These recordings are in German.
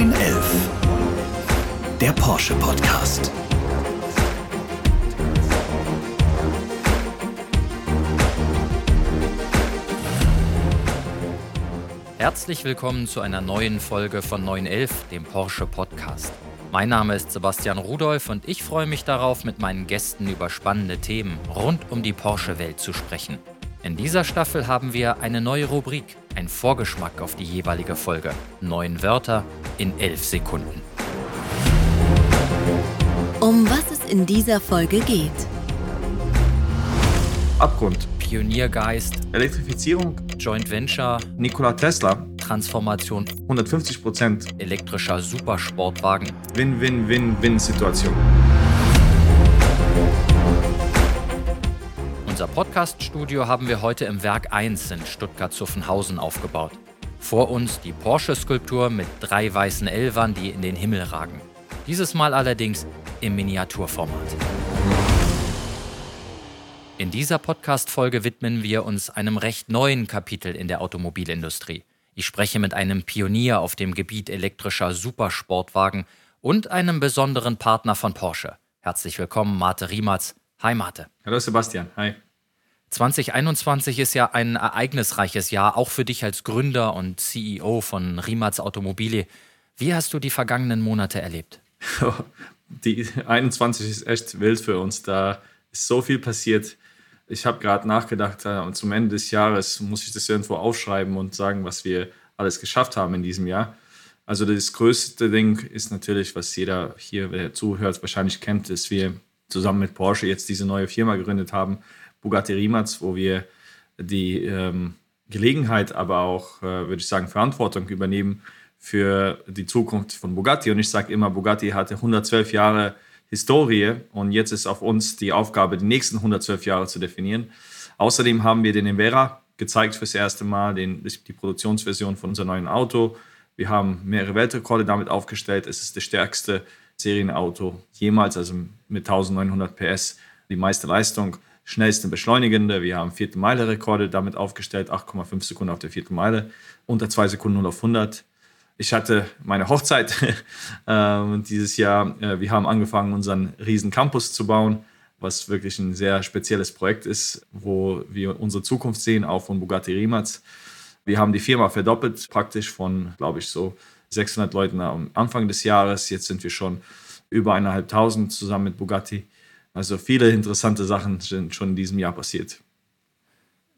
911. Der Porsche Podcast. Herzlich willkommen zu einer neuen Folge von 911, dem Porsche Podcast. Mein Name ist Sebastian Rudolph und ich freue mich darauf, mit meinen Gästen über spannende Themen rund um die Porsche-Welt zu sprechen. In dieser Staffel haben wir eine neue Rubrik, ein Vorgeschmack auf die jeweilige Folge. Neun Wörter in elf Sekunden. Um was es in dieser Folge geht. Abgrund, Pioniergeist, Elektrifizierung, Joint Venture, Nikola Tesla, Transformation 150 Prozent, elektrischer Supersportwagen. Win-Win-Win-Win-Situation. Unser Podcast-Studio haben wir heute im Werk 1 in Stuttgart-Zuffenhausen aufgebaut. Vor uns die Porsche-Skulptur mit drei weißen Elvern, die in den Himmel ragen. Dieses Mal allerdings im Miniaturformat. In dieser Podcast-Folge widmen wir uns einem recht neuen Kapitel in der Automobilindustrie. Ich spreche mit einem Pionier auf dem Gebiet elektrischer Supersportwagen und einem besonderen Partner von Porsche. Herzlich willkommen, Mate Riematz. Hi, Mate. Hallo Sebastian, hi. 2021 ist ja ein ereignisreiches Jahr, auch für dich als Gründer und CEO von Riematz Automobile. Wie hast du die vergangenen Monate erlebt? Die 21 ist echt wild für uns. Da ist so viel passiert ich habe gerade nachgedacht, äh, zum Ende des Jahres muss ich das irgendwo aufschreiben und sagen, was wir alles geschafft haben in diesem Jahr. Also das größte Ding ist natürlich, was jeder hier, der zuhört, wahrscheinlich kennt, dass wir zusammen mit Porsche jetzt diese neue Firma gegründet haben, Bugatti Rimac, wo wir die ähm, Gelegenheit, aber auch, äh, würde ich sagen, Verantwortung übernehmen für die Zukunft von Bugatti. Und ich sage immer, Bugatti hatte 112 Jahre Historie und jetzt ist auf uns die Aufgabe, die nächsten 112 Jahre zu definieren. Außerdem haben wir den Invera gezeigt fürs erste Mal, den, die Produktionsversion von unserem neuen Auto. Wir haben mehrere Weltrekorde damit aufgestellt. Es ist das stärkste Serienauto jemals, also mit 1900 PS die meiste Leistung, schnellste Beschleunigende. Wir haben vierte Meile-Rekorde damit aufgestellt, 8,5 Sekunden auf der vierten Meile, unter zwei Sekunden 0 auf 100 ich hatte meine Hochzeit äh, dieses Jahr. Äh, wir haben angefangen, unseren riesen Campus zu bauen, was wirklich ein sehr spezielles Projekt ist, wo wir unsere Zukunft sehen, auch von Bugatti Rimac. Wir haben die Firma verdoppelt, praktisch von, glaube ich, so 600 Leuten am Anfang des Jahres. Jetzt sind wir schon über eineinhalbtausend zusammen mit Bugatti. Also viele interessante Sachen sind schon in diesem Jahr passiert.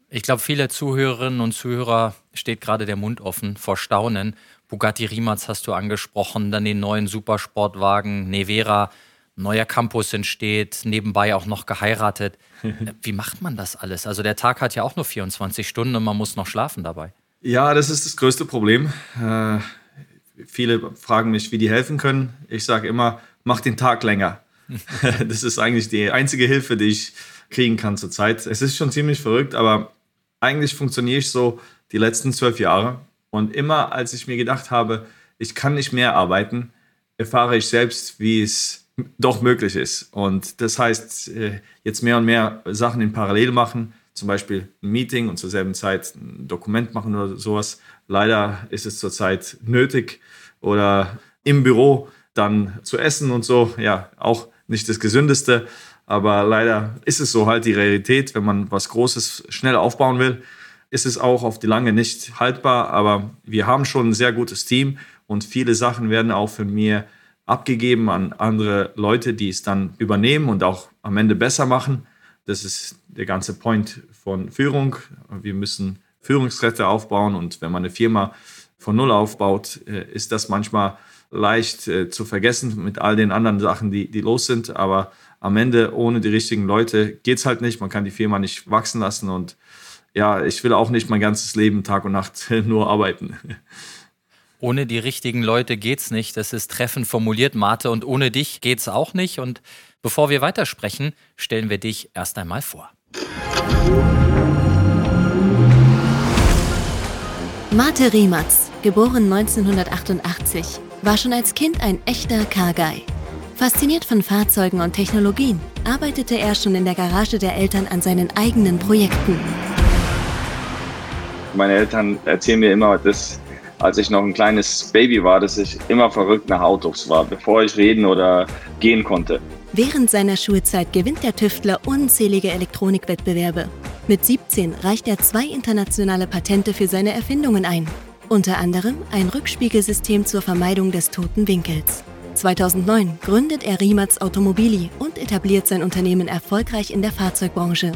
Ich glaube, viele Zuhörerinnen und Zuhörer steht gerade der Mund offen vor Staunen. Bugatti Rimac hast du angesprochen, dann den neuen Supersportwagen Nevera, neuer Campus entsteht, nebenbei auch noch geheiratet. Wie macht man das alles? Also der Tag hat ja auch nur 24 Stunden und man muss noch schlafen dabei. Ja, das ist das größte Problem. Äh, viele fragen mich, wie die helfen können. Ich sage immer, mach den Tag länger. das ist eigentlich die einzige Hilfe, die ich kriegen kann zurzeit. Es ist schon ziemlich verrückt, aber eigentlich funktioniere ich so die letzten zwölf Jahre. Und immer als ich mir gedacht habe, ich kann nicht mehr arbeiten, erfahre ich selbst, wie es doch möglich ist. Und das heißt, äh, jetzt mehr und mehr Sachen in Parallel machen, zum Beispiel ein Meeting und zur selben Zeit ein Dokument machen oder sowas. Leider ist es zurzeit nötig oder im Büro dann zu essen und so. Ja, auch nicht das Gesündeste. Aber leider ist es so halt die Realität, wenn man was Großes schnell aufbauen will, ist es auch auf die lange nicht haltbar. Aber wir haben schon ein sehr gutes Team und viele Sachen werden auch von mir abgegeben an andere Leute, die es dann übernehmen und auch am Ende besser machen. Das ist der ganze Point von Führung. Wir müssen Führungskräfte aufbauen und wenn man eine Firma von Null aufbaut, äh, ist das manchmal leicht äh, zu vergessen mit all den anderen Sachen, die, die los sind. Aber am Ende ohne die richtigen Leute geht es halt nicht. Man kann die Firma nicht wachsen lassen und ja, ich will auch nicht mein ganzes Leben Tag und Nacht nur arbeiten. Ohne die richtigen Leute geht's nicht. Das ist treffend formuliert, Mate. Und ohne dich geht's auch nicht. Und bevor wir weitersprechen, stellen wir dich erst einmal vor. Mate Riematz, geboren 1988, war schon als Kind ein echter Car-Guy. Fasziniert von Fahrzeugen und Technologien, arbeitete er schon in der Garage der Eltern an seinen eigenen Projekten. Meine Eltern erzählen mir immer, dass als ich noch ein kleines Baby war, dass ich immer verrückt nach Autos war, bevor ich reden oder gehen konnte. Während seiner Schulzeit gewinnt der Tüftler unzählige Elektronikwettbewerbe. Mit 17 reicht er zwei internationale Patente für seine Erfindungen ein. Unter anderem ein Rückspiegelsystem zur Vermeidung des toten Winkels. 2009 gründet er Rimac Automobili und etabliert sein Unternehmen erfolgreich in der Fahrzeugbranche.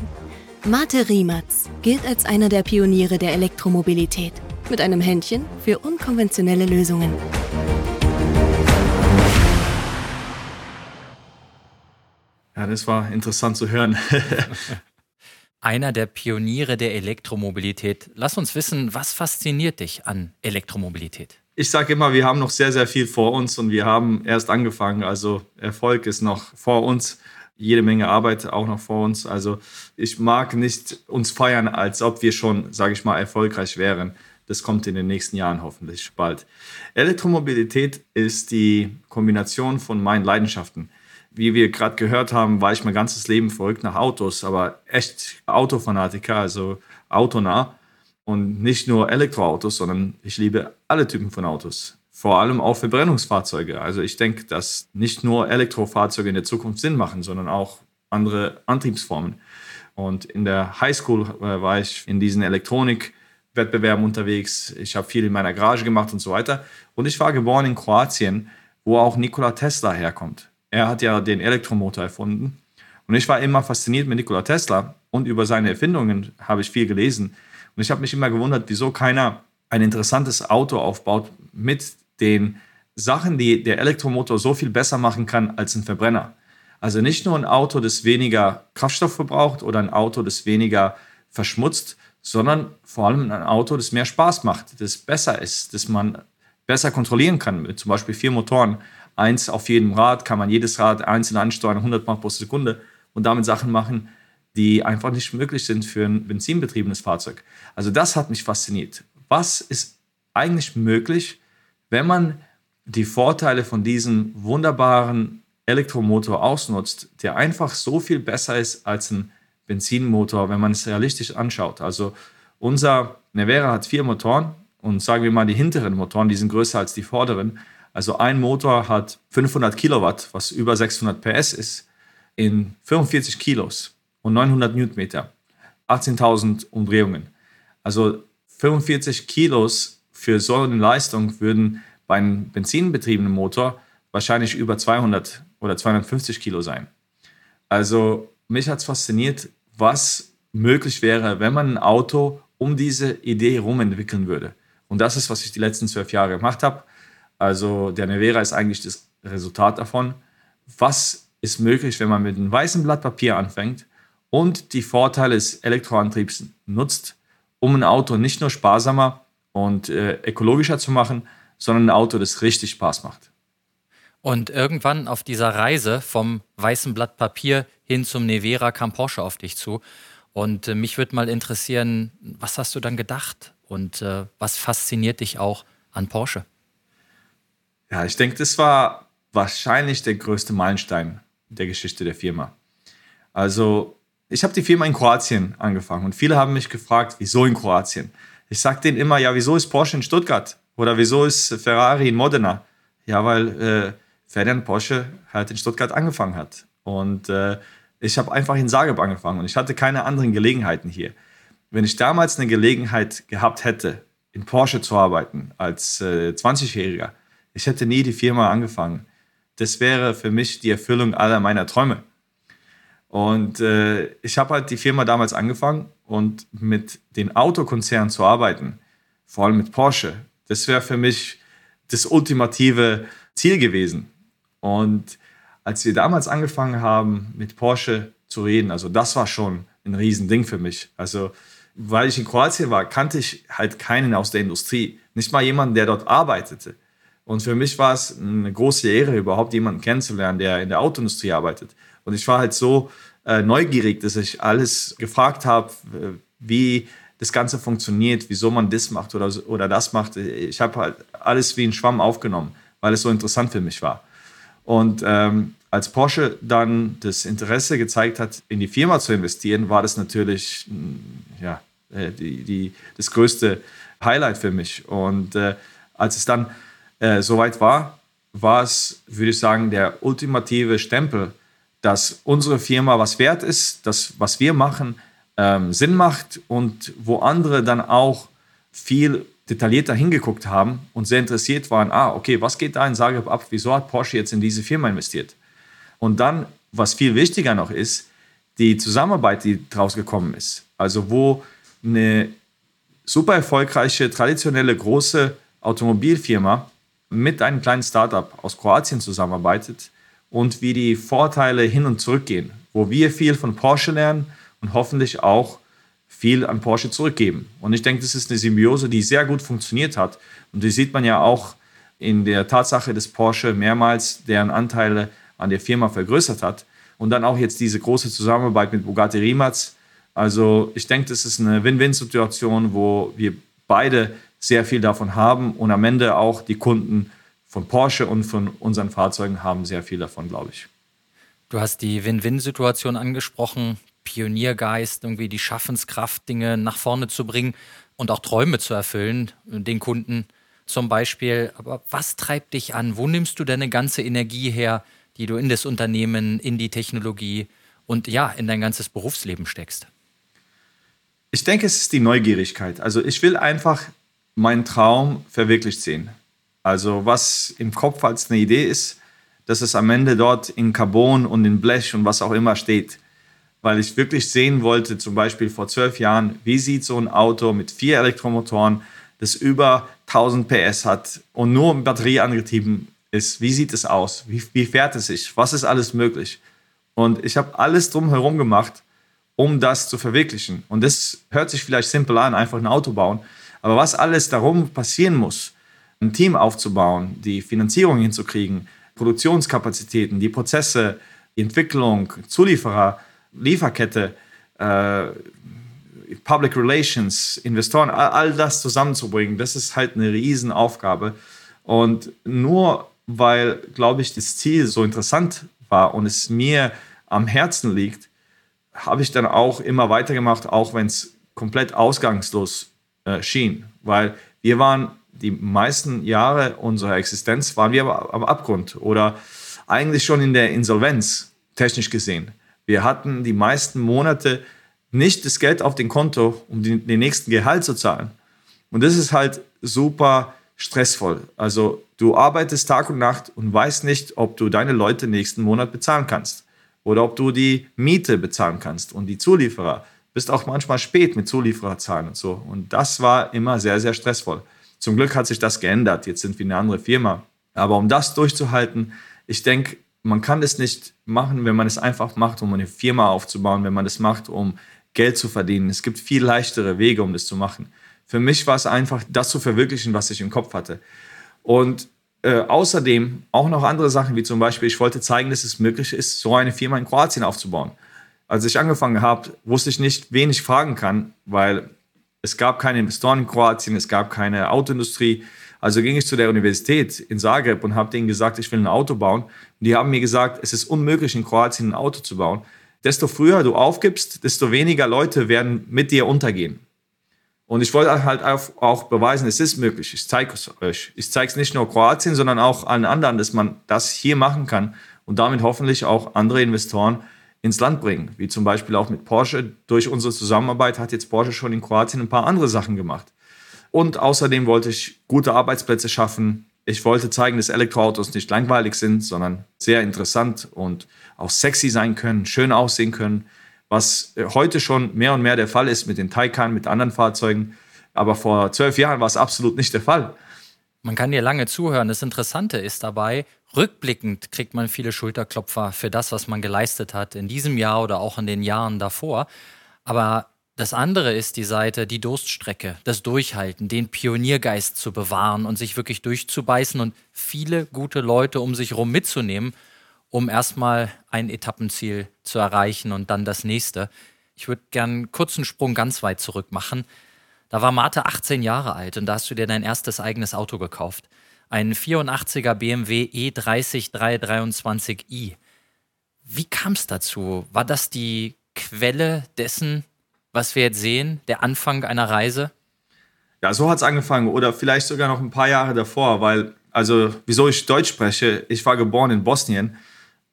Mate Rimac gilt als einer der Pioniere der Elektromobilität mit einem Händchen für unkonventionelle Lösungen. Ja, das war interessant zu hören. Einer der Pioniere der Elektromobilität. Lass uns wissen, was fasziniert dich an Elektromobilität? Ich sage immer, wir haben noch sehr, sehr viel vor uns und wir haben erst angefangen. Also Erfolg ist noch vor uns, jede Menge Arbeit auch noch vor uns. Also ich mag nicht uns feiern, als ob wir schon, sage ich mal, erfolgreich wären. Das kommt in den nächsten Jahren hoffentlich bald. Elektromobilität ist die Kombination von meinen Leidenschaften wie wir gerade gehört haben, war ich mein ganzes Leben verrückt nach Autos, aber echt Autofanatiker, also autonah. Und nicht nur Elektroautos, sondern ich liebe alle Typen von Autos. Vor allem auch Verbrennungsfahrzeuge. Also ich denke, dass nicht nur Elektrofahrzeuge in der Zukunft Sinn machen, sondern auch andere Antriebsformen. Und in der Highschool äh, war ich in diesen Elektronikwettbewerben unterwegs. Ich habe viel in meiner Garage gemacht und so weiter. Und ich war geboren in Kroatien, wo auch Nikola Tesla herkommt. Er hat ja den Elektromotor erfunden. Und ich war immer fasziniert mit Nikola Tesla und über seine Erfindungen habe ich viel gelesen. Und ich habe mich immer gewundert, wieso keiner ein interessantes Auto aufbaut mit den Sachen, die der Elektromotor so viel besser machen kann als ein Verbrenner. Also nicht nur ein Auto, das weniger Kraftstoff verbraucht oder ein Auto, das weniger verschmutzt, sondern vor allem ein Auto, das mehr Spaß macht, das besser ist, das man besser kontrollieren kann, mit zum Beispiel vier Motoren eins auf jedem Rad, kann man jedes Rad einzeln ansteuern, 100 Mal pro Sekunde und damit Sachen machen, die einfach nicht möglich sind für ein benzinbetriebenes Fahrzeug. Also das hat mich fasziniert. Was ist eigentlich möglich, wenn man die Vorteile von diesem wunderbaren Elektromotor ausnutzt, der einfach so viel besser ist als ein Benzinmotor, wenn man es realistisch anschaut. Also unser Nevera hat vier Motoren und sagen wir mal die hinteren Motoren, die sind größer als die vorderen. Also ein Motor hat 500 Kilowatt, was über 600 PS ist, in 45 Kilos und 900 Newtonmeter, 18.000 Umdrehungen. Also 45 Kilos für so eine Leistung würden bei einem benzinbetriebenen Motor wahrscheinlich über 200 oder 250 Kilo sein. Also mich hat es fasziniert, was möglich wäre, wenn man ein Auto um diese Idee herum entwickeln würde. Und das ist, was ich die letzten zwölf Jahre gemacht habe. Also der Nevera ist eigentlich das Resultat davon. Was ist möglich, wenn man mit einem weißen Blatt Papier anfängt und die Vorteile des Elektroantriebs nutzt, um ein Auto nicht nur sparsamer und äh, ökologischer zu machen, sondern ein Auto, das richtig Spaß macht. Und irgendwann auf dieser Reise vom weißen Blatt Papier hin zum Nevera kam Porsche auf dich zu. Und äh, mich würde mal interessieren, was hast du dann gedacht und äh, was fasziniert dich auch an Porsche? Ja, ich denke, das war wahrscheinlich der größte Meilenstein der Geschichte der Firma. Also, ich habe die Firma in Kroatien angefangen und viele haben mich gefragt, wieso in Kroatien? Ich sage denen immer, ja, wieso ist Porsche in Stuttgart? Oder wieso ist Ferrari in Modena? Ja, weil äh, Ferdinand Porsche halt in Stuttgart angefangen hat. Und äh, ich habe einfach in Zagreb angefangen und ich hatte keine anderen Gelegenheiten hier. Wenn ich damals eine Gelegenheit gehabt hätte, in Porsche zu arbeiten als äh, 20-Jähriger, ich hätte nie die Firma angefangen. Das wäre für mich die Erfüllung aller meiner Träume. Und äh, ich habe halt die Firma damals angefangen und mit den Autokonzernen zu arbeiten, vor allem mit Porsche, das wäre für mich das ultimative Ziel gewesen. Und als wir damals angefangen haben, mit Porsche zu reden, also das war schon ein Riesending für mich. Also, weil ich in Kroatien war, kannte ich halt keinen aus der Industrie. Nicht mal jemanden, der dort arbeitete. Und für mich war es eine große Ehre, überhaupt jemanden kennenzulernen, der in der Autoindustrie arbeitet. Und ich war halt so äh, neugierig, dass ich alles gefragt habe, wie das Ganze funktioniert, wieso man das macht oder, oder das macht. Ich habe halt alles wie ein Schwamm aufgenommen, weil es so interessant für mich war. Und ähm, als Porsche dann das Interesse gezeigt hat, in die Firma zu investieren, war das natürlich ja, äh, die, die, das größte Highlight für mich. Und äh, als es dann äh, soweit war, war es, würde ich sagen, der ultimative Stempel, dass unsere Firma was wert ist, dass was wir machen ähm, Sinn macht und wo andere dann auch viel detaillierter hingeguckt haben und sehr interessiert waren, ah, okay, was geht da in Zagreb ab? Wieso hat Porsche jetzt in diese Firma investiert? Und dann, was viel wichtiger noch ist, die Zusammenarbeit, die daraus gekommen ist. Also wo eine super erfolgreiche, traditionelle, große Automobilfirma mit einem kleinen Startup aus Kroatien zusammenarbeitet und wie die Vorteile hin und zurück gehen, wo wir viel von Porsche lernen und hoffentlich auch viel an Porsche zurückgeben. Und ich denke, das ist eine Symbiose, die sehr gut funktioniert hat. Und die sieht man ja auch in der Tatsache, dass Porsche mehrmals deren Anteile an der Firma vergrößert hat. Und dann auch jetzt diese große Zusammenarbeit mit Bugatti Rimac. Also ich denke, das ist eine Win-Win-Situation, wo wir beide sehr viel davon haben und am Ende auch die Kunden von Porsche und von unseren Fahrzeugen haben sehr viel davon, glaube ich. Du hast die Win-Win-Situation angesprochen. Pioniergeist, irgendwie die Schaffenskraft, Dinge nach vorne zu bringen und auch Träume zu erfüllen, den Kunden zum Beispiel. Aber was treibt dich an? Wo nimmst du deine ganze Energie her, die du in das Unternehmen, in die Technologie und ja, in dein ganzes Berufsleben steckst? Ich denke, es ist die Neugierigkeit. Also ich will einfach meinen Traum verwirklicht sehen. Also was im Kopf als eine Idee ist, dass es am Ende dort in Carbon und in Blech und was auch immer steht weil ich wirklich sehen wollte, zum Beispiel vor zwölf Jahren, wie sieht so ein Auto mit vier Elektromotoren, das über 1000 PS hat und nur mit Batterie angetrieben ist, wie sieht es aus? Wie, wie fährt es sich? Was ist alles möglich? Und ich habe alles drumherum gemacht, um das zu verwirklichen. Und das hört sich vielleicht simpel an, einfach ein Auto bauen. Aber was alles darum passieren muss, ein Team aufzubauen, die Finanzierung hinzukriegen, Produktionskapazitäten, die Prozesse, die Entwicklung, Zulieferer, Lieferkette, äh, Public Relations, Investoren, all, all, das zusammenzubringen, das ist halt eine Riesenaufgabe. Und nur weil, glaube ich, das Ziel so interessant war und es mir am Herzen liegt, habe ich dann auch immer weitergemacht, auch wenn es komplett ausgangslos äh, schien. Weil wir waren die meisten Jahre unserer Existenz, waren wir am Abgrund oder eigentlich schon in der Insolvenz, technisch gesehen. Wir hatten die meisten Monate nicht das Geld auf dem Konto, um den, den nächsten Gehalt zu zahlen. Und das ist halt super stressvoll. Also du arbeitest Tag und Nacht und weißt nicht, ob du deine Leute nächsten Monat bezahlen kannst oder ob du die Miete bezahlen kannst und die Zulieferer. Bist auch manchmal spät mit Zuliefererzahlen und so. Und das war immer sehr, sehr stressvoll. Zum Glück hat sich das geändert. Jetzt sind wir eine andere Firma. Aber um das durchzuhalten, ich denke, man kann das nicht machen, wenn man es einfach macht, um eine Firma aufzubauen, wenn man das macht, um Geld zu verdienen. Es gibt viel leichtere Wege, um das zu machen. Für mich war es einfach, das zu verwirklichen, was ich im Kopf hatte. Und äh, außerdem auch noch andere Sachen, wie zum Beispiel, ich wollte zeigen, dass es möglich ist, so eine Firma in Kroatien aufzubauen. Als ich angefangen habe, wusste ich nicht, wen ich fragen kann, weil es gab keine Investoren in Kroatien, es gab keine Autoindustrie. Also ging ich zu der Universität in Zagreb und habe denen gesagt, ich will ein Auto bauen. Und die haben mir gesagt, es ist unmöglich, in Kroatien ein Auto zu bauen. Desto früher du aufgibst, desto weniger Leute werden mit dir untergehen. Und ich wollte halt auch beweisen, es ist möglich. Ich zeige es euch. Ich zeige es nicht nur Kroatien, sondern auch allen anderen, dass man das hier machen kann und damit hoffentlich auch andere Investoren ins Land bringen. Wie zum Beispiel auch mit Porsche. Durch unsere Zusammenarbeit hat jetzt Porsche schon in Kroatien ein paar andere Sachen gemacht. Und außerdem wollte ich gute Arbeitsplätze schaffen. Ich wollte zeigen, dass Elektroautos nicht langweilig sind, sondern sehr interessant und auch sexy sein können, schön aussehen können, was äh, heute schon mehr und mehr der Fall ist mit den Taycan, mit anderen Fahrzeugen. Aber vor zwölf Jahren war es absolut nicht der Fall. Man kann dir lange zuhören. Das Interessante ist dabei, rückblickend kriegt man viele Schulterklopfer für das, was man geleistet hat in diesem Jahr oder auch in den Jahren davor. Aber das andere ist die Seite, die Durststrecke, das Durchhalten, den Pioniergeist zu bewahren und sich wirklich durchzubeißen und viele gute Leute um sich herum mitzunehmen, um erstmal ein Etappenziel zu erreichen und dann das nächste. Ich würde gern einen kurzen Sprung ganz weit zurück machen. Da war Marte 18 Jahre alt und da hast du dir dein erstes eigenes Auto gekauft. Ein 84er BMW E30 323i. Wie kam es dazu? War das die Quelle dessen, was wir jetzt sehen, der Anfang einer Reise? Ja, so hat es angefangen oder vielleicht sogar noch ein paar Jahre davor, weil, also wieso ich Deutsch spreche, ich war geboren in Bosnien,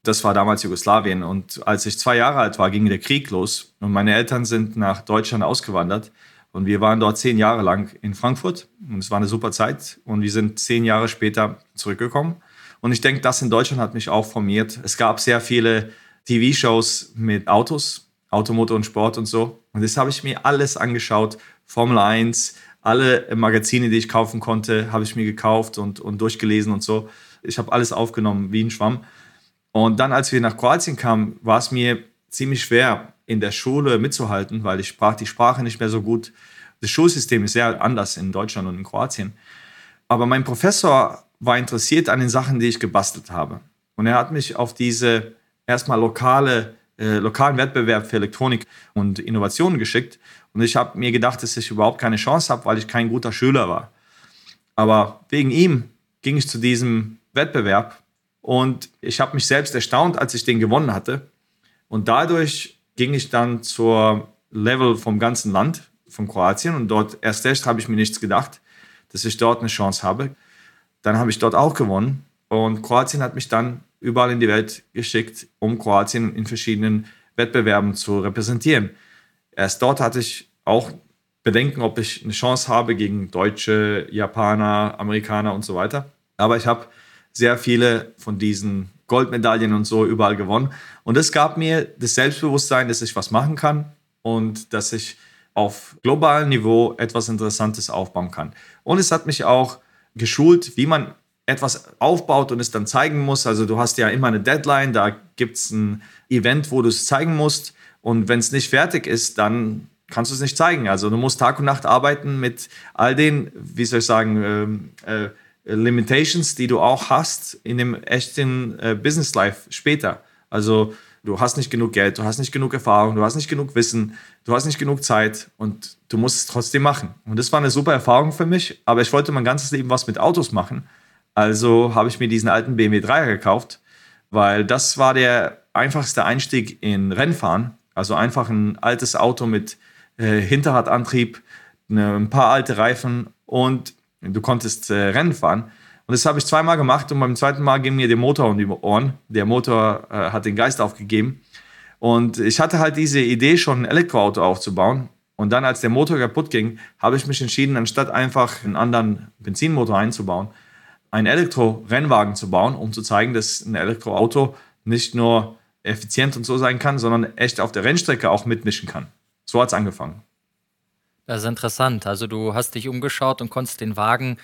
das war damals Jugoslawien und als ich zwei Jahre alt war, ging der Krieg los und meine Eltern sind nach Deutschland ausgewandert und wir waren dort zehn Jahre lang in Frankfurt und es war eine super Zeit und wir sind zehn Jahre später zurückgekommen und ich denke, das in Deutschland hat mich auch formiert. Es gab sehr viele TV-Shows mit Autos, Automotor und Sport und so und das habe ich mir alles angeschaut, Formel 1, alle Magazine, die ich kaufen konnte, habe ich mir gekauft und, und durchgelesen und so. Ich habe alles aufgenommen wie ein Schwamm. Und dann, als wir nach Kroatien kamen, war es mir ziemlich schwer, in der Schule mitzuhalten, weil ich sprach die Sprache nicht mehr so gut. Das Schulsystem ist sehr anders in Deutschland und in Kroatien. Aber mein Professor war interessiert an den Sachen, die ich gebastelt habe. Und er hat mich auf diese erstmal lokale, äh, lokalen Wettbewerb für Elektronik und Innovationen geschickt. Und ich habe mir gedacht, dass ich überhaupt keine Chance habe, weil ich kein guter Schüler war. Aber wegen ihm ging ich zu diesem Wettbewerb und ich habe mich selbst erstaunt, als ich den gewonnen hatte. Und dadurch ging ich dann zur Level vom ganzen Land, von Kroatien. Und dort erst recht habe ich mir nichts gedacht, dass ich dort eine Chance habe. Dann habe ich dort auch gewonnen. Und Kroatien hat mich dann überall in die Welt geschickt, um Kroatien in verschiedenen Wettbewerben zu repräsentieren. Erst dort hatte ich auch Bedenken, ob ich eine Chance habe gegen Deutsche, Japaner, Amerikaner und so weiter. Aber ich habe sehr viele von diesen Goldmedaillen und so überall gewonnen. Und es gab mir das Selbstbewusstsein, dass ich was machen kann und dass ich auf globalem Niveau etwas Interessantes aufbauen kann. Und es hat mich auch geschult, wie man etwas aufbaut und es dann zeigen muss. Also du hast ja immer eine Deadline, da gibt es ein Event, wo du es zeigen musst. Und wenn es nicht fertig ist, dann kannst du es nicht zeigen. Also du musst Tag und Nacht arbeiten mit all den, wie soll ich sagen, ähm, äh, Limitations, die du auch hast in dem echten äh, Business Life später. Also du hast nicht genug Geld, du hast nicht genug Erfahrung, du hast nicht genug Wissen, du hast nicht genug Zeit und du musst es trotzdem machen. Und das war eine super Erfahrung für mich, aber ich wollte mein ganzes Leben was mit Autos machen. Also habe ich mir diesen alten BMW 3er gekauft, weil das war der einfachste Einstieg in Rennfahren. Also einfach ein altes Auto mit äh, Hinterradantrieb, ne, ein paar alte Reifen und du konntest äh, Rennen fahren. Und das habe ich zweimal gemacht und beim zweiten Mal ging mir der Motor um die Ohren. Der Motor äh, hat den Geist aufgegeben. Und ich hatte halt diese Idee, schon ein Elektroauto aufzubauen. Und dann, als der Motor kaputt ging, habe ich mich entschieden, anstatt einfach einen anderen Benzinmotor einzubauen, einen Elektro-Rennwagen zu bauen, um zu zeigen, dass ein Elektroauto nicht nur effizient und so sein kann, sondern echt auf der Rennstrecke auch mitmischen kann. So hat es angefangen. Das ist interessant. Also du hast dich umgeschaut und konntest den Wagen,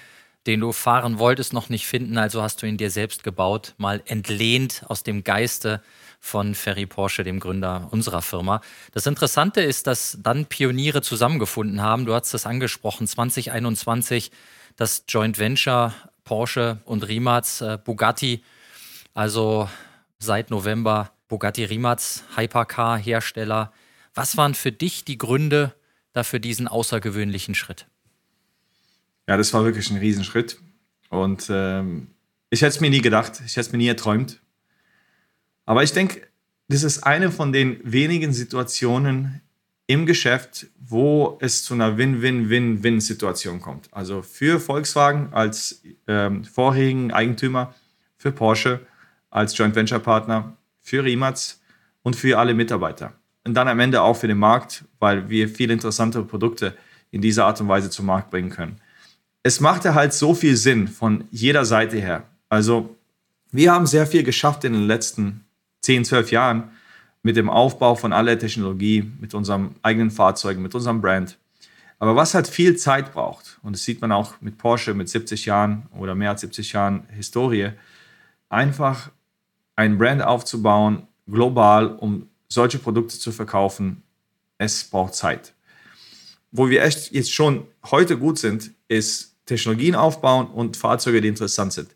den du fahren wolltest, noch nicht finden. Also hast du ihn dir selbst gebaut, mal entlehnt aus dem Geiste von Ferry Porsche, dem Gründer unserer Firma. Das Interessante ist, dass dann Pioniere zusammengefunden haben. Du hast das angesprochen, 2021, das Joint Venture Porsche und Rimac, äh, Bugatti. Also seit November Bugatti Rimac, Hypercar-Hersteller. Was waren für dich die Gründe dafür diesen außergewöhnlichen Schritt? Ja, das war wirklich ein Riesenschritt. Und ähm, ich hätte es mir nie gedacht, ich hätte es mir nie erträumt. Aber ich denke, das ist eine von den wenigen Situationen im Geschäft, wo es zu einer Win-Win-Win-Win-Situation kommt. Also für Volkswagen als ähm, vorherigen Eigentümer, für Porsche als Joint Venture Partner, für Rimac und für alle Mitarbeiter und dann am Ende auch für den Markt, weil wir viel interessantere Produkte in dieser Art und Weise zum Markt bringen können. Es machte halt so viel Sinn von jeder Seite her. Also wir haben sehr viel geschafft in den letzten 10, 12 Jahren mit dem Aufbau von aller Technologie, mit unserem eigenen Fahrzeugen, mit unserem Brand. Aber was halt viel Zeit braucht, und das sieht man auch mit Porsche mit 70 Jahren oder mehr als 70 Jahren Historie, einfach ein Brand aufzubauen, global, um solche Produkte zu verkaufen, es braucht Zeit. Wo wir echt jetzt schon heute gut sind, ist Technologien aufbauen und Fahrzeuge, die interessant sind.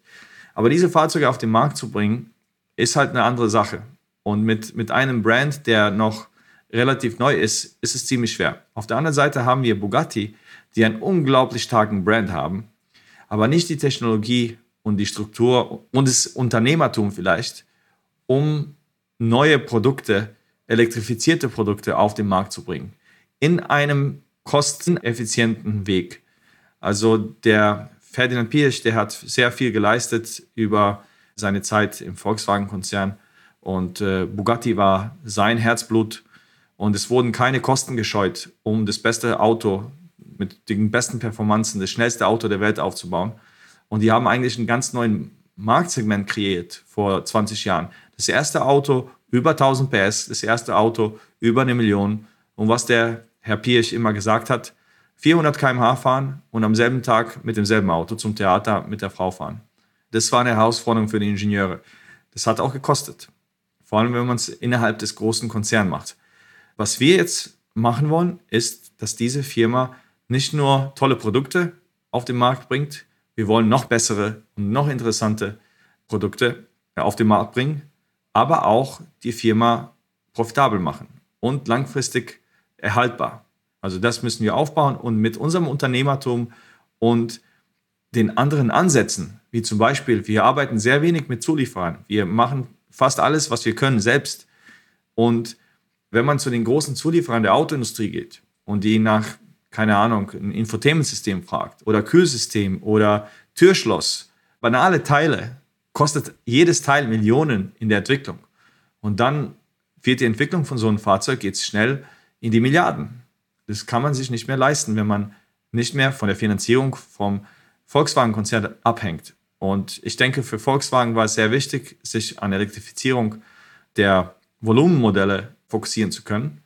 Aber diese Fahrzeuge auf den Markt zu bringen, ist halt eine andere Sache. Und mit, mit einem Brand, der noch relativ neu ist, ist es ziemlich schwer. Auf der anderen Seite haben wir Bugatti, die einen unglaublich starken Brand haben, aber nicht die Technologie und die Struktur und das Unternehmertum vielleicht, um neue Produkte elektrifizierte Produkte auf den Markt zu bringen. In einem kosteneffizienten Weg. Also der Ferdinand Pirch, der hat sehr viel geleistet über seine Zeit im Volkswagen-Konzern und äh, Bugatti war sein Herzblut und es wurden keine Kosten gescheut, um das beste Auto mit den besten Performanzen, das schnellste Auto der Welt aufzubauen. Und die haben eigentlich einen ganz neuen Marktsegment kreiert vor 20 Jahren. Das erste Auto über 1000 PS, das erste Auto über eine Million. Und was der Herr Pirch immer gesagt hat, 400 km/h fahren und am selben Tag mit demselben Auto zum Theater mit der Frau fahren. Das war eine Herausforderung für die Ingenieure. Das hat auch gekostet. Vor allem, wenn man es innerhalb des großen Konzerns macht. Was wir jetzt machen wollen, ist, dass diese Firma nicht nur tolle Produkte auf den Markt bringt, wir wollen noch bessere und noch interessante Produkte auf den Markt bringen, aber auch die Firma profitabel machen und langfristig erhaltbar. Also das müssen wir aufbauen und mit unserem Unternehmertum und den anderen Ansätzen, wie zum Beispiel, wir arbeiten sehr wenig mit Zulieferern. Wir machen fast alles, was wir können, selbst. Und wenn man zu den großen Zulieferern der Autoindustrie geht und die nach, keine Ahnung, ein Infotainment-System fragt oder Kühlsystem oder Türschloss, banale Teile, kostet jedes Teil Millionen in der Entwicklung. Und dann wird die Entwicklung von so einem Fahrzeug jetzt schnell in die Milliarden. Das kann man sich nicht mehr leisten, wenn man nicht mehr von der Finanzierung vom Volkswagen-Konzern abhängt. Und ich denke, für Volkswagen war es sehr wichtig, sich an der Elektrifizierung der Volumenmodelle fokussieren zu können.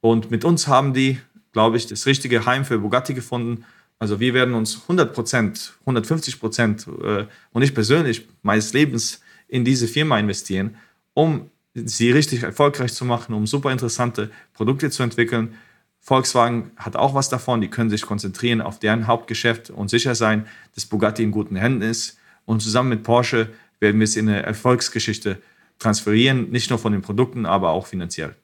Und mit uns haben die, glaube ich, das richtige Heim für Bugatti gefunden. Also wir werden uns 100 Prozent, 150 Prozent äh, und ich persönlich meines Lebens in diese Firma investieren, um sie richtig erfolgreich zu machen, um super interessante Produkte zu entwickeln. Volkswagen hat auch was davon, die können sich konzentrieren auf deren Hauptgeschäft und sicher sein, dass Bugatti in guten Händen ist. Und zusammen mit Porsche werden wir es in eine Erfolgsgeschichte transferieren, nicht nur von den Produkten, aber auch finanziell.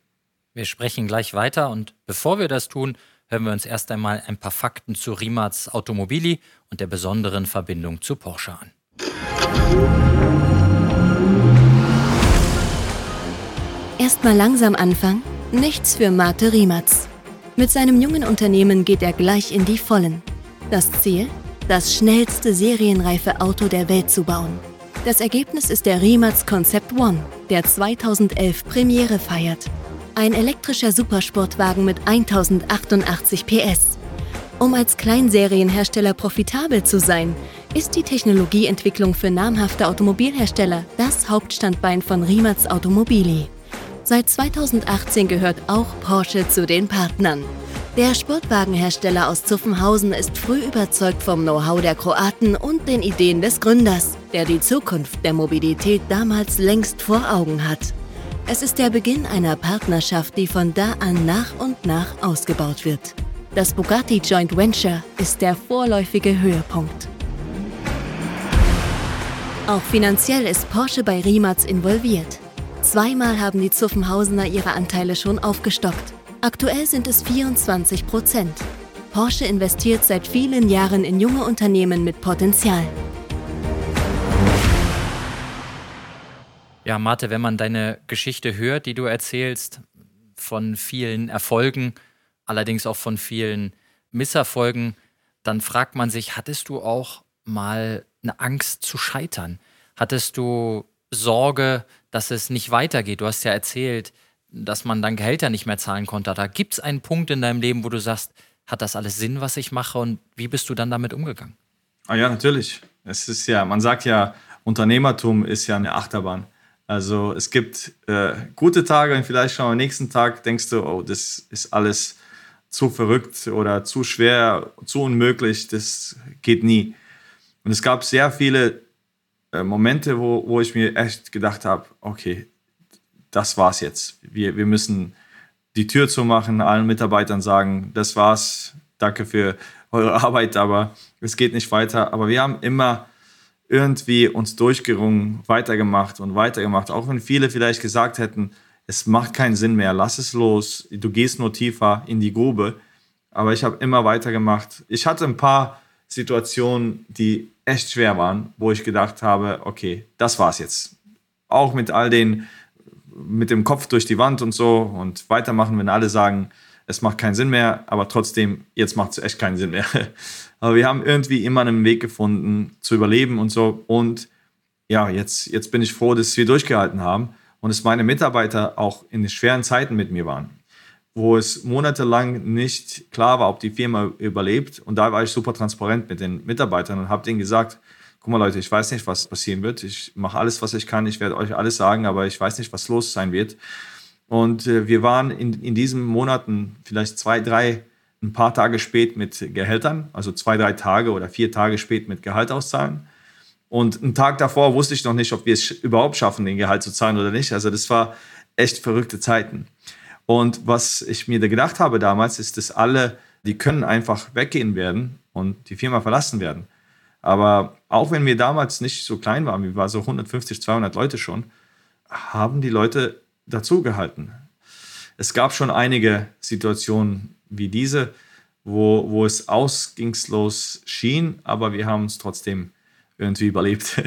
Wir sprechen gleich weiter und bevor wir das tun, hören wir uns erst einmal ein paar Fakten zu Rimac Automobili und der besonderen Verbindung zu Porsche an. Erstmal langsam anfangen, nichts für Mate Rimac. Mit seinem jungen Unternehmen geht er gleich in die Vollen. Das Ziel? Das schnellste serienreife Auto der Welt zu bauen. Das Ergebnis ist der Rimac Concept One, der 2011 Premiere feiert. Ein elektrischer Supersportwagen mit 1088 PS. Um als Kleinserienhersteller profitabel zu sein, ist die Technologieentwicklung für namhafte Automobilhersteller das Hauptstandbein von Rimac Automobili. Seit 2018 gehört auch Porsche zu den Partnern. Der Sportwagenhersteller aus Zuffenhausen ist früh überzeugt vom Know-how der Kroaten und den Ideen des Gründers, der die Zukunft der Mobilität damals längst vor Augen hat. Es ist der Beginn einer Partnerschaft, die von da an nach und nach ausgebaut wird. Das Bugatti Joint Venture ist der vorläufige Höhepunkt. Auch finanziell ist Porsche bei Rimac involviert. Zweimal haben die Zuffenhausener ihre Anteile schon aufgestockt. Aktuell sind es 24 Prozent. Porsche investiert seit vielen Jahren in junge Unternehmen mit Potenzial. Ja, Marte, wenn man deine Geschichte hört, die du erzählst, von vielen Erfolgen, allerdings auch von vielen Misserfolgen, dann fragt man sich, hattest du auch mal eine Angst zu scheitern? Hattest du Sorge, dass es nicht weitergeht? Du hast ja erzählt, dass man dann Gehälter nicht mehr zahlen konnte. Da gibt es einen Punkt in deinem Leben, wo du sagst, hat das alles Sinn, was ich mache und wie bist du dann damit umgegangen? Ah ja, natürlich. Es ist ja, man sagt ja, Unternehmertum ist ja eine Achterbahn. Also es gibt äh, gute Tage und vielleicht schon am nächsten Tag denkst du, oh, das ist alles zu verrückt oder zu schwer, zu unmöglich, das geht nie. Und es gab sehr viele äh, Momente, wo, wo ich mir echt gedacht habe, okay, das war's jetzt. Wir, wir müssen die Tür zumachen, allen Mitarbeitern sagen, das war's, danke für eure Arbeit, aber es geht nicht weiter. Aber wir haben immer irgendwie uns durchgerungen, weitergemacht und weitergemacht, auch wenn viele vielleicht gesagt hätten, es macht keinen Sinn mehr, lass es los, du gehst nur tiefer in die Grube. Aber ich habe immer weitergemacht. Ich hatte ein paar Situationen, die echt schwer waren, wo ich gedacht habe, okay, das war's jetzt. Auch mit all den mit dem Kopf durch die Wand und so und weitermachen, wenn alle sagen, es macht keinen Sinn mehr, aber trotzdem, jetzt macht es echt keinen Sinn mehr. aber wir haben irgendwie immer einen Weg gefunden, zu überleben und so. Und ja, jetzt, jetzt bin ich froh, dass wir durchgehalten haben und dass meine Mitarbeiter auch in den schweren Zeiten mit mir waren, wo es monatelang nicht klar war, ob die Firma überlebt. Und da war ich super transparent mit den Mitarbeitern und habe denen gesagt, guck mal Leute, ich weiß nicht, was passieren wird. Ich mache alles, was ich kann. Ich werde euch alles sagen, aber ich weiß nicht, was los sein wird. Und äh, wir waren in, in diesen Monaten vielleicht zwei, drei, ein paar Tage spät mit Gehältern, also zwei, drei Tage oder vier Tage spät mit Gehalt auszahlen. Und einen Tag davor wusste ich noch nicht, ob wir es überhaupt schaffen, den Gehalt zu zahlen oder nicht. Also das war echt verrückte Zeiten. Und was ich mir da gedacht habe damals, ist, dass alle, die können einfach weggehen werden und die Firma verlassen werden. Aber auch wenn wir damals nicht so klein waren, wir waren so 150, 200 Leute schon, haben die Leute dazugehalten. Es gab schon einige Situationen wie diese, wo, wo es ausgingslos schien, aber wir haben es trotzdem irgendwie überlebt.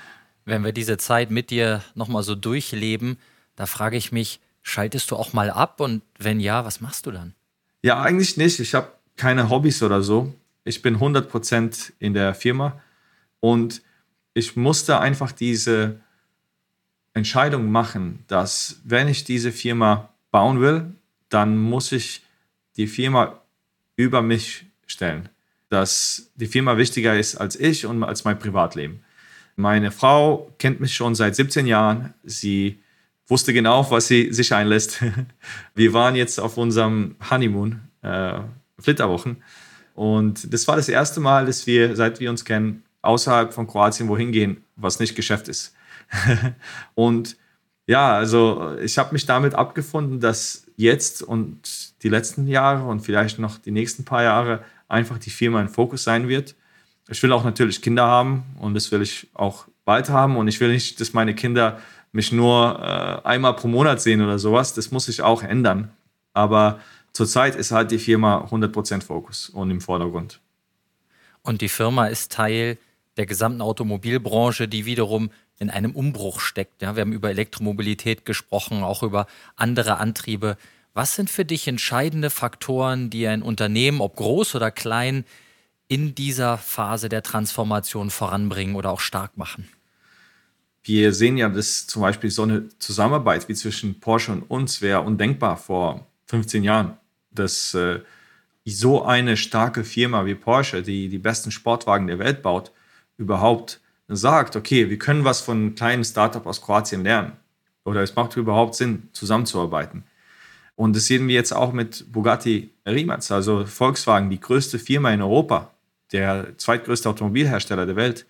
Wenn wir diese Zeit mit dir nochmal so durchleben, da frage ich mich, schaltest du auch mal ab und wenn ja, was machst du dann? Ja, eigentlich nicht. Ich habe keine Hobbys oder so. Ich bin 100% in der Firma und ich musste einfach diese Entscheidung machen, dass wenn ich diese Firma bauen will, dann muss ich die Firma über mich stellen dass die Firma wichtiger ist als ich und als mein Privatleben. Meine Frau kennt mich schon seit 17 Jahren. Sie wusste genau, was sie sich einlässt. Wir waren jetzt auf unserem Honeymoon, äh, Flitterwochen. Und das war das erste Mal, dass wir, seit wir uns kennen, außerhalb von Kroatien wohin gehen, was nicht Geschäft ist. und ja, also ich habe mich damit abgefunden, dass jetzt und die letzten Jahre und vielleicht noch die nächsten paar Jahre einfach die Firma in Fokus sein wird. Ich will auch natürlich Kinder haben und das will ich auch bald haben und ich will nicht, dass meine Kinder mich nur äh, einmal pro Monat sehen oder sowas. Das muss sich auch ändern. Aber zurzeit ist halt die Firma 100% Fokus und im Vordergrund. Und die Firma ist Teil der gesamten Automobilbranche, die wiederum in einem Umbruch steckt. Ja, wir haben über Elektromobilität gesprochen, auch über andere Antriebe. Was sind für dich entscheidende Faktoren, die ein Unternehmen, ob groß oder klein, in dieser Phase der Transformation voranbringen oder auch stark machen? Wir sehen ja, dass zum Beispiel so eine Zusammenarbeit wie zwischen Porsche und uns wäre undenkbar vor 15 Jahren. Dass äh, so eine starke Firma wie Porsche, die die besten Sportwagen der Welt baut, überhaupt sagt, okay, wir können was von einem kleinen Startup aus Kroatien lernen. Oder es macht überhaupt Sinn, zusammenzuarbeiten. Und das sehen wir jetzt auch mit Bugatti Rimac, also Volkswagen, die größte Firma in Europa, der zweitgrößte Automobilhersteller der Welt,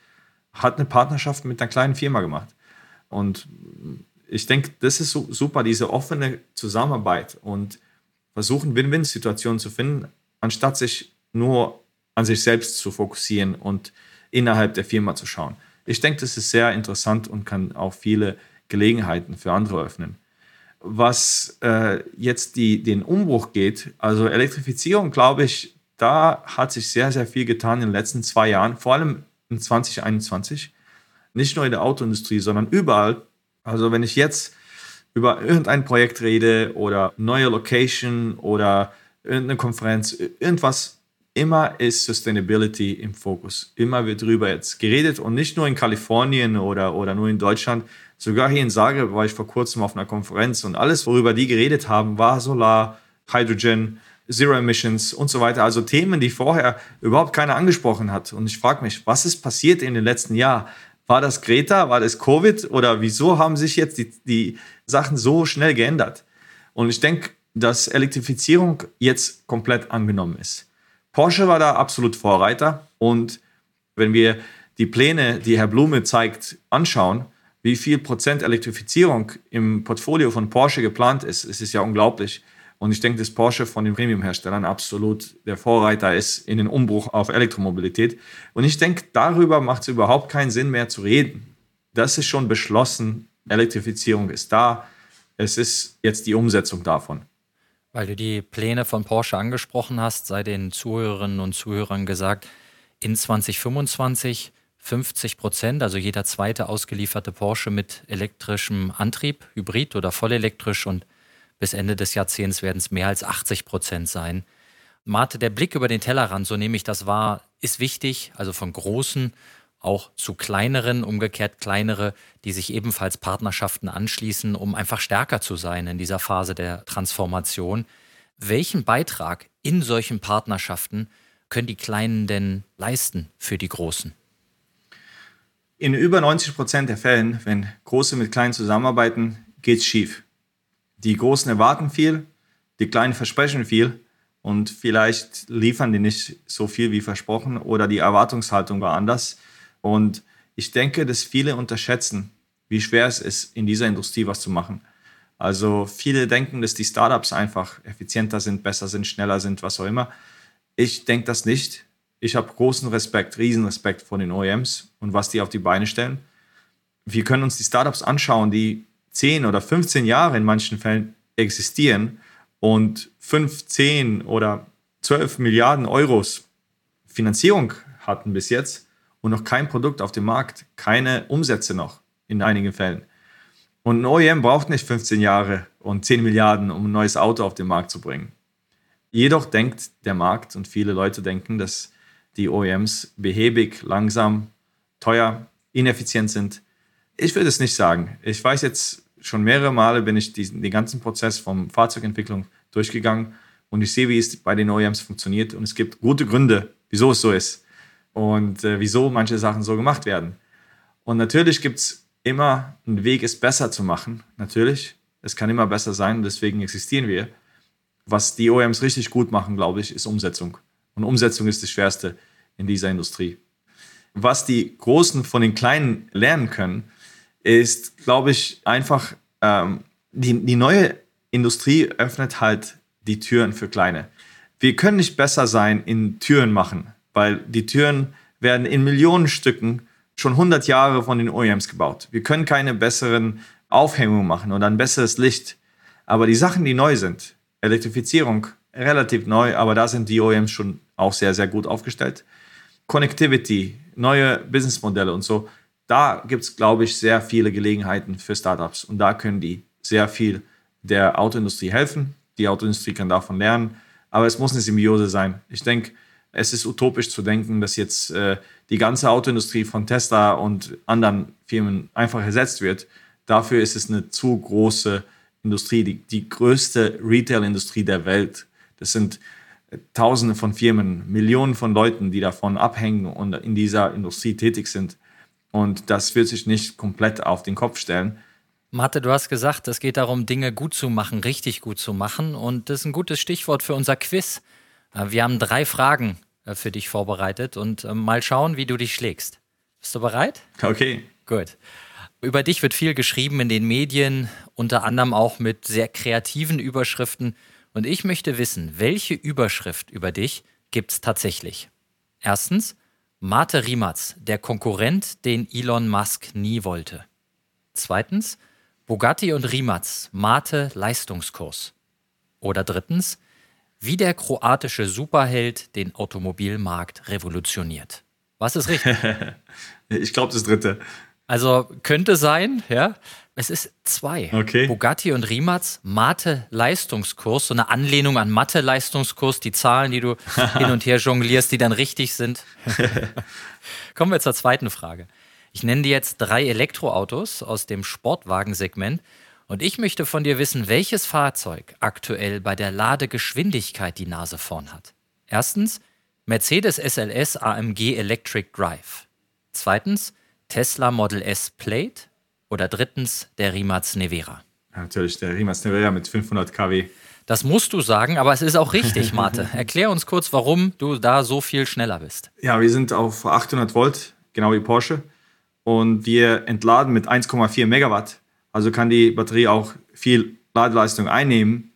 hat eine Partnerschaft mit einer kleinen Firma gemacht. Und ich denke, das ist super, diese offene Zusammenarbeit und versuchen, Win-Win-Situationen zu finden, anstatt sich nur an sich selbst zu fokussieren und innerhalb der Firma zu schauen. Ich denke, das ist sehr interessant und kann auch viele Gelegenheiten für andere öffnen was äh, jetzt die, den Umbruch geht, also Elektrifizierung, glaube ich, da hat sich sehr, sehr viel getan in den letzten zwei Jahren, vor allem in 2021. Nicht nur in der Autoindustrie, sondern überall. Also wenn ich jetzt über irgendein Projekt rede oder neue Location oder irgendeine Konferenz, irgendwas, immer ist Sustainability im Fokus. Immer wird darüber jetzt geredet und nicht nur in Kalifornien oder, oder nur in Deutschland, Sogar hier in Zagreb war ich vor kurzem auf einer Konferenz und alles, worüber die geredet haben, war Solar, Hydrogen, Zero Emissions und so weiter. Also Themen, die vorher überhaupt keiner angesprochen hat. Und ich frage mich, was ist passiert in den letzten Jahren? War das Greta? War das Covid? Oder wieso haben sich jetzt die, die Sachen so schnell geändert? Und ich denke, dass Elektrifizierung jetzt komplett angenommen ist. Porsche war da absolut Vorreiter. Und wenn wir die Pläne, die Herr Blume zeigt, anschauen, wie viel Prozent Elektrifizierung im Portfolio von Porsche geplant ist, es ist ja unglaublich. Und ich denke, dass Porsche von den Premium-Herstellern absolut der Vorreiter ist in den Umbruch auf Elektromobilität. Und ich denke, darüber macht es überhaupt keinen Sinn mehr zu reden. Das ist schon beschlossen. Elektrifizierung ist da. Es ist jetzt die Umsetzung davon. Weil du die Pläne von Porsche angesprochen hast, sei den Zuhörerinnen und Zuhörern gesagt, in 2025 50 Prozent, also jeder zweite ausgelieferte Porsche mit elektrischem Antrieb, Hybrid oder vollelektrisch und Bis Ende des Jahrzehnts werden es mehr als 80 Prozent sein. Marte, der Blick über den Tellerrand, so nehme ich das wahr, ist wichtig, also von großen auch zu kleineren, umgekehrt kleinere, die sich ebenfalls Partnerschaften anschließen, um einfach stärker zu sein in dieser Phase der Transformation. Welchen Beitrag in solchen Partnerschaften können die Kleinen denn leisten für die Großen? In über 90 Prozent der Fällen, wenn Große mit Kleinen zusammenarbeiten, geht es schief. Die Großen erwarten viel, die Kleinen versprechen viel und vielleicht liefern die nicht so viel wie versprochen oder die Erwartungshaltung war anders. Und ich denke, dass viele unterschätzen, wie schwer es ist, in dieser Industrie was zu machen. Also viele denken, dass die Startups einfach effizienter sind, besser sind, schneller sind, was auch immer. Ich denke das nicht. Ich habe großen Respekt, riesen Respekt vor den OEMs und was die auf die Beine stellen. Wir können uns die Startups anschauen, die 10 oder 15 Jahre in manchen Fällen existieren und 5, 10 oder 12 Milliarden Euros Finanzierung hatten bis jetzt und noch kein Produkt auf dem Markt, keine Umsätze noch in einigen Fällen. Und ein OEM braucht nicht 15 Jahre und 10 Milliarden, um ein neues Auto auf den Markt zu bringen. Jedoch denkt der Markt und viele Leute denken, dass die OEMs behäbig, langsam, teuer, ineffizient sind. Ich würde es nicht sagen. Ich weiß jetzt schon mehrere Male bin ich diesen, den ganzen Prozess vom Fahrzeugentwicklung durchgegangen und ich sehe, wie es bei den OEMs funktioniert und es gibt gute Gründe, wieso es so ist und äh, wieso manche Sachen so gemacht werden. Und natürlich gibt es immer einen Weg, es besser zu machen. Natürlich, es kann immer besser sein, deswegen existieren wir. Was die OEMs richtig gut machen, glaube ich, ist Umsetzung. Und Umsetzung ist das Schwerste in dieser Industrie. Was die Großen von den Kleinen lernen können, ist, glaube ich, einfach, ähm, die, die neue Industrie öffnet halt die Türen für Kleine. Wir können nicht besser sein in Türen machen weil die Türen werden in Millionen Stücken schon 100 Jahre von den OEMs gebaut. Wir können keine besseren Aufhängungen machen oder ein besseres Licht. Aber die Sachen, die neu sind, Elektrifizierung, relativ neu, aber da sind die OEMs schon auch sehr, sehr gut aufgestellt. Connectivity, neue Businessmodelle und so, da gibt es, glaube ich, sehr viele Gelegenheiten für Startups. Und da können die sehr viel der Autoindustrie helfen. Die Autoindustrie kann davon lernen. Aber es muss eine Symbiose sein. Ich denke, es ist utopisch zu denken, dass jetzt äh, die ganze Autoindustrie von Tesla und anderen Firmen einfach ersetzt wird. Dafür ist es eine zu große Industrie, die, die größte Retail-Industrie der Welt. Das sind äh, Tausende von Firmen, Millionen von Leuten, die davon abhängen und in dieser Industrie tätig sind. Und das wird sich nicht komplett auf den Kopf stellen. Mathe, du hast gesagt, es geht darum, Dinge gut zu machen, richtig gut zu machen. Und das ist ein gutes Stichwort für unser Quiz. Äh, wir haben drei Fragen äh, für dich vorbereitet und äh, mal schauen, wie du dich schlägst. Bist du bereit? Okay. Gut. Über dich wird viel geschrieben in den Medien, unter anderem auch mit sehr kreativen Überschriften. Und ich möchte wissen, welche Überschrift über dich gibt es tatsächlich? Erstens, Mate Rimatz, der Konkurrent, den Elon Musk nie wollte. Zweitens, Bugatti und Rimatz, Mate Leistungskurs. Oder drittens, wie der kroatische Superheld den Automobilmarkt revolutioniert. Was ist richtig? ich glaube das dritte. Also könnte sein, ja. Es ist zwei. Okay. Bugatti und Rimac, Mathe-Leistungskurs, so eine Anlehnung an Mathe-Leistungskurs, die Zahlen, die du hin und her jonglierst, die dann richtig sind. Kommen wir zur zweiten Frage. Ich nenne dir jetzt drei Elektroautos aus dem Sportwagensegment und ich möchte von dir wissen, welches Fahrzeug aktuell bei der Ladegeschwindigkeit die Nase vorn hat. Erstens Mercedes SLS AMG Electric Drive. Zweitens Tesla Model S Plate. Oder drittens der Rimac Nevera. natürlich, der Rimac Nevera mit 500 kW. Das musst du sagen, aber es ist auch richtig, Mate. Erklär uns kurz, warum du da so viel schneller bist. Ja, wir sind auf 800 Volt, genau wie Porsche. Und wir entladen mit 1,4 Megawatt also kann die Batterie auch viel Ladeleistung einnehmen.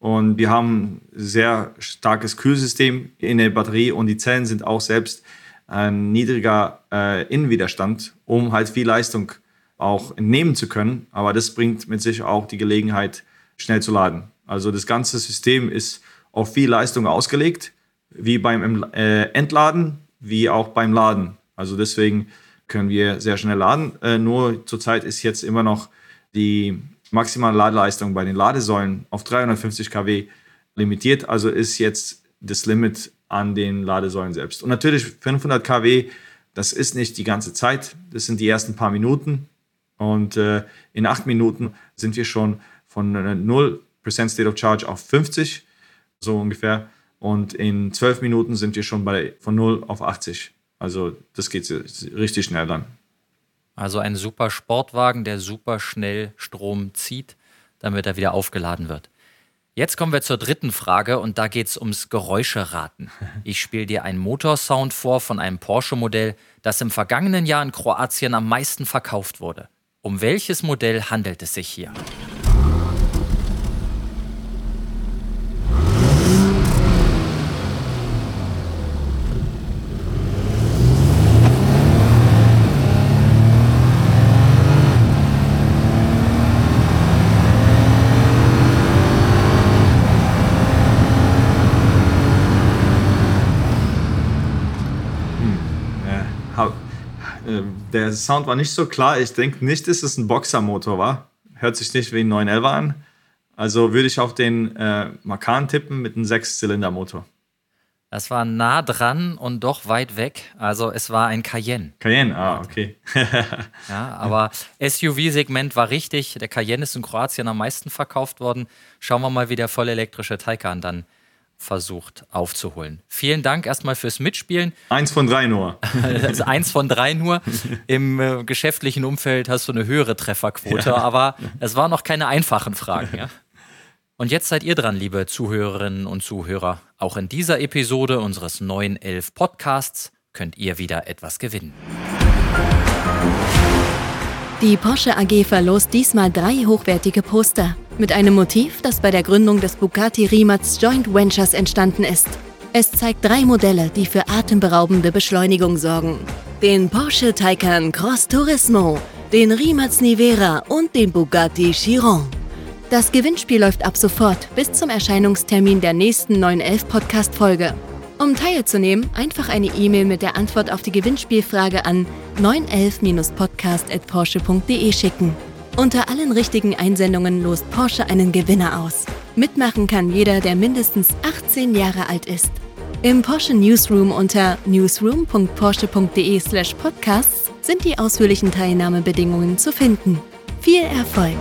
Und wir haben ein sehr starkes Kühlsystem in der Batterie und die Zellen sind auch selbst ein niedriger äh, Innenwiderstand, um halt viel Leistung auch entnehmen zu können. Aber das bringt mit sich auch die Gelegenheit, schnell zu laden. Also das ganze System ist auf viel Leistung ausgelegt, wie beim äh, Entladen, wie auch beim Laden. Also deswegen können wir sehr schnell laden. Äh, nur zurzeit ist jetzt immer noch die maximale Ladeleistung bei den Ladesäulen auf 350 kW limitiert. Also ist jetzt das Limit an den Ladesäulen selbst. Und natürlich 500 kW, das ist nicht die ganze Zeit. Das sind die ersten paar Minuten. Und äh, in acht Minuten sind wir schon von 0% State of Charge auf 50, so ungefähr. Und in zwölf Minuten sind wir schon bei, von 0 auf 80. Also das geht richtig schnell dann. Also ein super Sportwagen, der super schnell Strom zieht, damit er wieder aufgeladen wird. Jetzt kommen wir zur dritten Frage und da geht es ums Geräuscheraten. Ich spiele dir einen Motorsound vor von einem Porsche-Modell, das im vergangenen Jahr in Kroatien am meisten verkauft wurde. Um welches Modell handelt es sich hier? Der Sound war nicht so klar. Ich denke nicht, dass es ein Boxermotor war. Hört sich nicht wie ein 911 an. Also würde ich auf den äh, Makan tippen mit einem Sechszylindermotor. Das war nah dran und doch weit weg. Also es war ein Cayenne. Cayenne, ah, okay. ja, aber SUV-Segment war richtig. Der Cayenne ist in Kroatien am meisten verkauft worden. Schauen wir mal, wie der vollelektrische Taycan dann versucht aufzuholen. Vielen Dank erstmal fürs Mitspielen. Eins von drei nur. also eins von drei nur. Im äh, geschäftlichen Umfeld hast du eine höhere Trefferquote, ja. aber es waren noch keine einfachen Fragen. Ja? Und jetzt seid ihr dran, liebe Zuhörerinnen und Zuhörer. Auch in dieser Episode unseres neuen Elf Podcasts könnt ihr wieder etwas gewinnen. Die Porsche AG verlost diesmal drei hochwertige Poster mit einem Motiv, das bei der Gründung des Bugatti Rimac Joint Ventures entstanden ist. Es zeigt drei Modelle, die für atemberaubende Beschleunigung sorgen. Den Porsche Taycan Cross Turismo, den Rimac Nivera und den Bugatti Chiron. Das Gewinnspiel läuft ab sofort bis zum Erscheinungstermin der nächsten 911 Podcast-Folge. Um teilzunehmen, einfach eine E-Mail mit der Antwort auf die Gewinnspielfrage an 911-podcast.porsche.de schicken. Unter allen richtigen Einsendungen lost Porsche einen Gewinner aus. Mitmachen kann jeder, der mindestens 18 Jahre alt ist. Im Porsche Newsroom unter newsroom.porsche.de/podcasts sind die ausführlichen Teilnahmebedingungen zu finden. Viel Erfolg!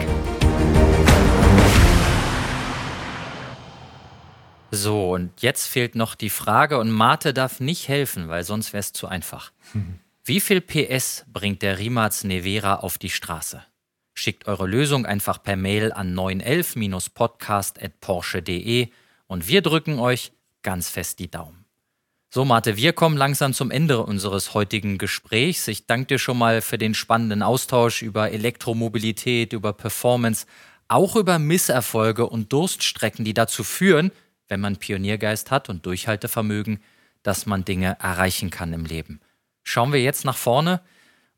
So, und jetzt fehlt noch die Frage, und Mate darf nicht helfen, weil sonst wäre es zu einfach. Wie viel PS bringt der Rimac Nevera auf die Straße? Schickt eure Lösung einfach per Mail an 911-podcast.porsche.de und wir drücken euch ganz fest die Daumen. So, Mate, wir kommen langsam zum Ende unseres heutigen Gesprächs. Ich danke dir schon mal für den spannenden Austausch über Elektromobilität, über Performance, auch über Misserfolge und Durststrecken, die dazu führen, wenn man Pioniergeist hat und Durchhaltevermögen, dass man Dinge erreichen kann im Leben. Schauen wir jetzt nach vorne.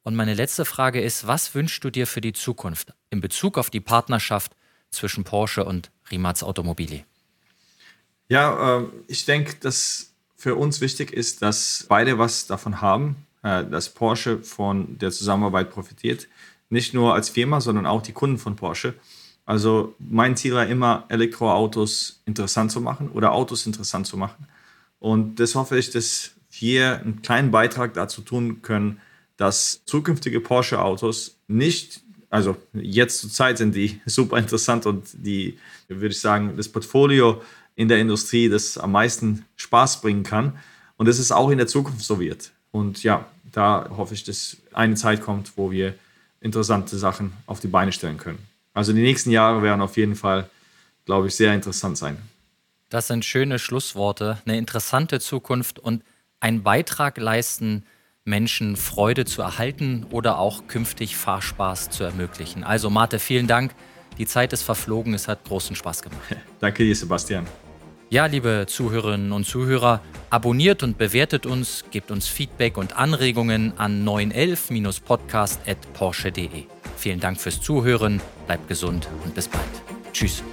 Und meine letzte Frage ist, was wünschst du dir für die Zukunft in Bezug auf die Partnerschaft zwischen Porsche und Rimac Automobili? Ja, äh, ich denke, dass für uns wichtig ist, dass beide was davon haben, äh, dass Porsche von der Zusammenarbeit profitiert. Nicht nur als Firma, sondern auch die Kunden von Porsche. Also mein Ziel war immer, Elektroautos interessant zu machen oder Autos interessant zu machen. Und das hoffe ich, dass wir einen kleinen Beitrag dazu tun können, dass zukünftige Porsche-Autos nicht, also jetzt zur Zeit sind die super interessant und die, würde ich sagen, das Portfolio in der Industrie, das am meisten Spaß bringen kann. Und dass es auch in der Zukunft so wird. Und ja, da hoffe ich, dass eine Zeit kommt, wo wir interessante Sachen auf die Beine stellen können. Also die nächsten Jahre werden auf jeden Fall, glaube ich, sehr interessant sein. Das sind schöne Schlussworte, eine interessante Zukunft und einen Beitrag leisten, Menschen Freude zu erhalten oder auch künftig Fahrspaß zu ermöglichen. Also Marte, vielen Dank. Die Zeit ist verflogen, es hat großen Spaß gemacht. Danke dir, Sebastian. Ja, liebe Zuhörerinnen und Zuhörer, abonniert und bewertet uns, gebt uns Feedback und Anregungen an 911-podcast.porsche.de. Vielen Dank fürs Zuhören, bleibt gesund und bis bald. Tschüss.